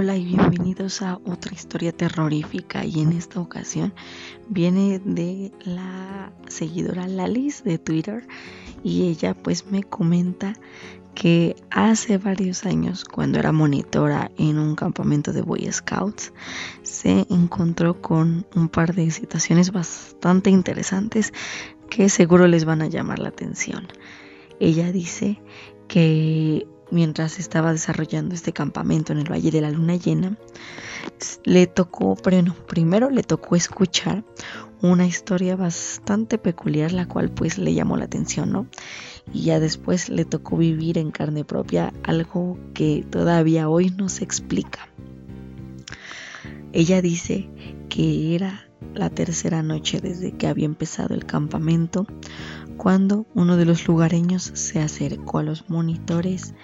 Hola y bienvenidos a otra historia terrorífica y en esta ocasión viene de la seguidora Lalis de Twitter y ella pues me comenta que hace varios años cuando era monitora en un campamento de Boy Scouts se encontró con un par de situaciones bastante interesantes que seguro les van a llamar la atención. Ella dice que mientras estaba desarrollando este campamento en el Valle de la Luna Llena, le tocó, bueno, primero le tocó escuchar una historia bastante peculiar, la cual pues le llamó la atención, ¿no? Y ya después le tocó vivir en carne propia algo que todavía hoy no se explica. Ella dice que era la tercera noche desde que había empezado el campamento, cuando uno de los lugareños se acercó a los monitores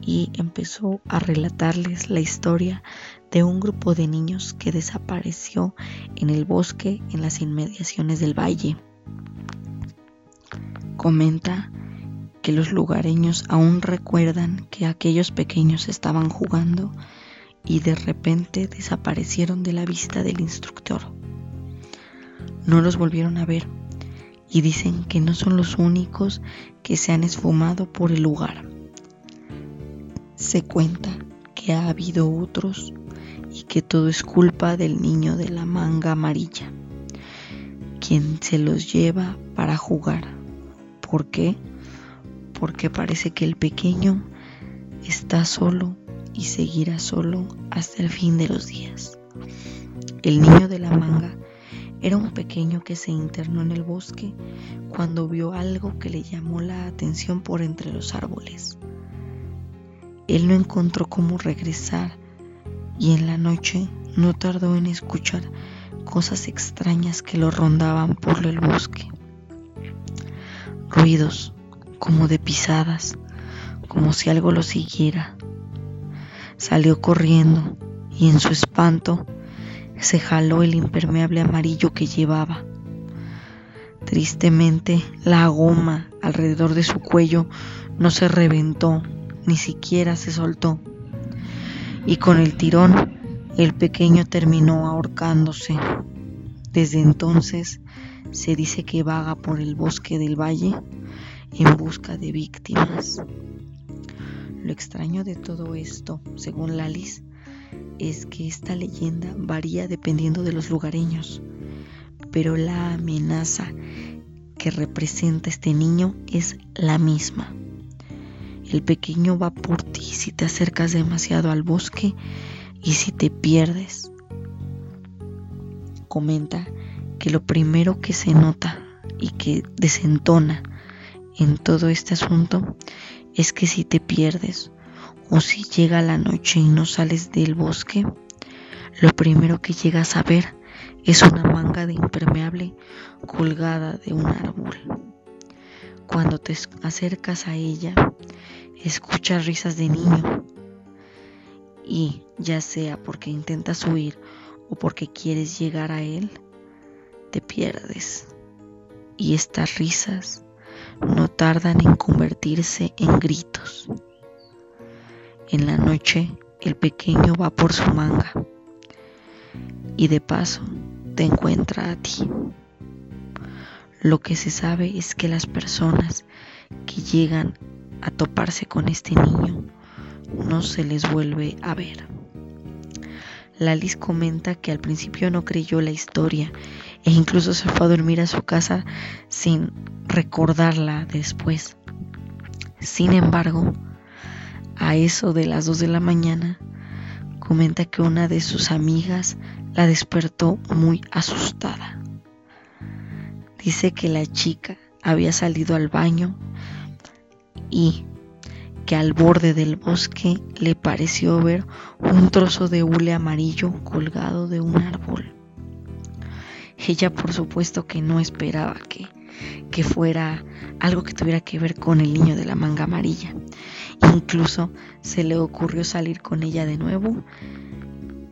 y empezó a relatarles la historia de un grupo de niños que desapareció en el bosque en las inmediaciones del valle. Comenta que los lugareños aún recuerdan que aquellos pequeños estaban jugando y de repente desaparecieron de la vista del instructor. No los volvieron a ver y dicen que no son los únicos que se han esfumado por el lugar. Se cuenta que ha habido otros y que todo es culpa del niño de la manga amarilla, quien se los lleva para jugar. ¿Por qué? Porque parece que el pequeño está solo y seguirá solo hasta el fin de los días. El niño de la manga era un pequeño que se internó en el bosque cuando vio algo que le llamó la atención por entre los árboles. Él no encontró cómo regresar y en la noche no tardó en escuchar cosas extrañas que lo rondaban por el bosque. Ruidos como de pisadas, como si algo lo siguiera. Salió corriendo y en su espanto se jaló el impermeable amarillo que llevaba. Tristemente, la goma alrededor de su cuello no se reventó, ni siquiera se soltó. Y con el tirón, el pequeño terminó ahorcándose. Desde entonces, se dice que vaga por el bosque del valle en busca de víctimas. Lo extraño de todo esto, según Lalis, es que esta leyenda varía dependiendo de los lugareños, pero la amenaza que representa este niño es la misma. El pequeño va por ti si te acercas demasiado al bosque y si te pierdes. Comenta que lo primero que se nota y que desentona en todo este asunto es que si te pierdes o si llega la noche y no sales del bosque, lo primero que llegas a ver es una manga de impermeable colgada de un árbol. Cuando te acercas a ella, escuchas risas de niño y ya sea porque intentas huir o porque quieres llegar a él, te pierdes. Y estas risas no tardan en convertirse en gritos. En la noche el pequeño va por su manga y de paso te encuentra a ti. Lo que se sabe es que las personas que llegan a toparse con este niño no se les vuelve a ver. Lalis comenta que al principio no creyó la historia e incluso se fue a dormir a su casa sin recordarla después. Sin embargo, a eso de las 2 de la mañana, comenta que una de sus amigas la despertó muy asustada. Dice que la chica había salido al baño y que al borde del bosque le pareció ver un trozo de hule amarillo colgado de un árbol. Ella por supuesto que no esperaba que, que fuera algo que tuviera que ver con el niño de la manga amarilla Incluso se le ocurrió salir con ella de nuevo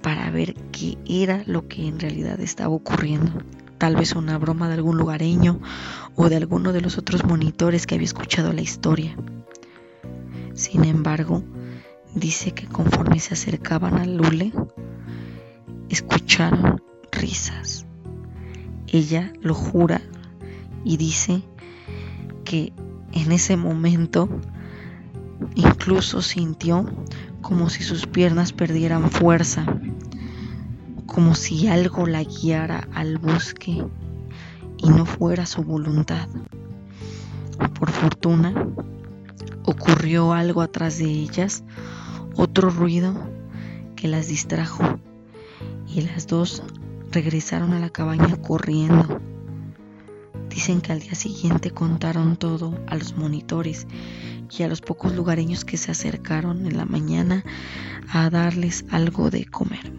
para ver qué era lo que en realidad estaba ocurriendo. Tal vez una broma de algún lugareño o de alguno de los otros monitores que había escuchado la historia. Sin embargo, dice que conforme se acercaban al Lule, escucharon risas. Ella lo jura y dice que en ese momento incluso sintió como si sus piernas perdieran fuerza, como si algo la guiara al bosque y no fuera su voluntad. Por fortuna, ocurrió algo atrás de ellas, otro ruido que las distrajo y las dos regresaron a la cabaña corriendo. Dicen que al día siguiente contaron todo a los monitores y a los pocos lugareños que se acercaron en la mañana a darles algo de comer.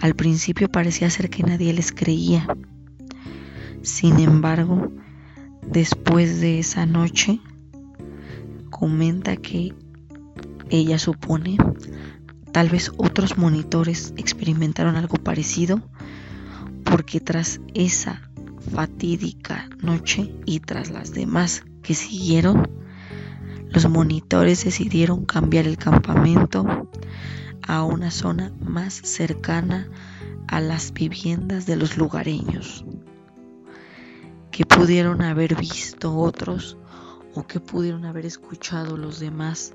Al principio parecía ser que nadie les creía. Sin embargo, después de esa noche, comenta que ella supone tal vez otros monitores experimentaron algo parecido porque tras esa fatídica noche y tras las demás que siguieron, los monitores decidieron cambiar el campamento a una zona más cercana a las viviendas de los lugareños, que pudieron haber visto otros o que pudieron haber escuchado los demás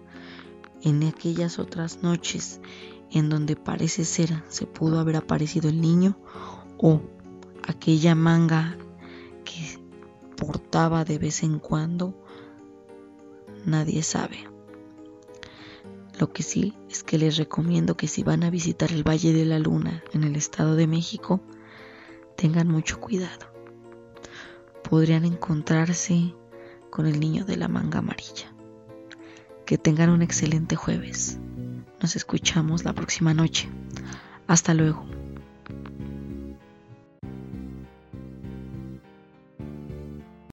en aquellas otras noches en donde parece ser se pudo haber aparecido el niño o aquella manga que portaba de vez en cuando, nadie sabe. Lo que sí es que les recomiendo que si van a visitar el Valle de la Luna en el Estado de México, tengan mucho cuidado. Podrían encontrarse con el niño de la manga amarilla. Que tengan un excelente jueves. Nos escuchamos la próxima noche. Hasta luego.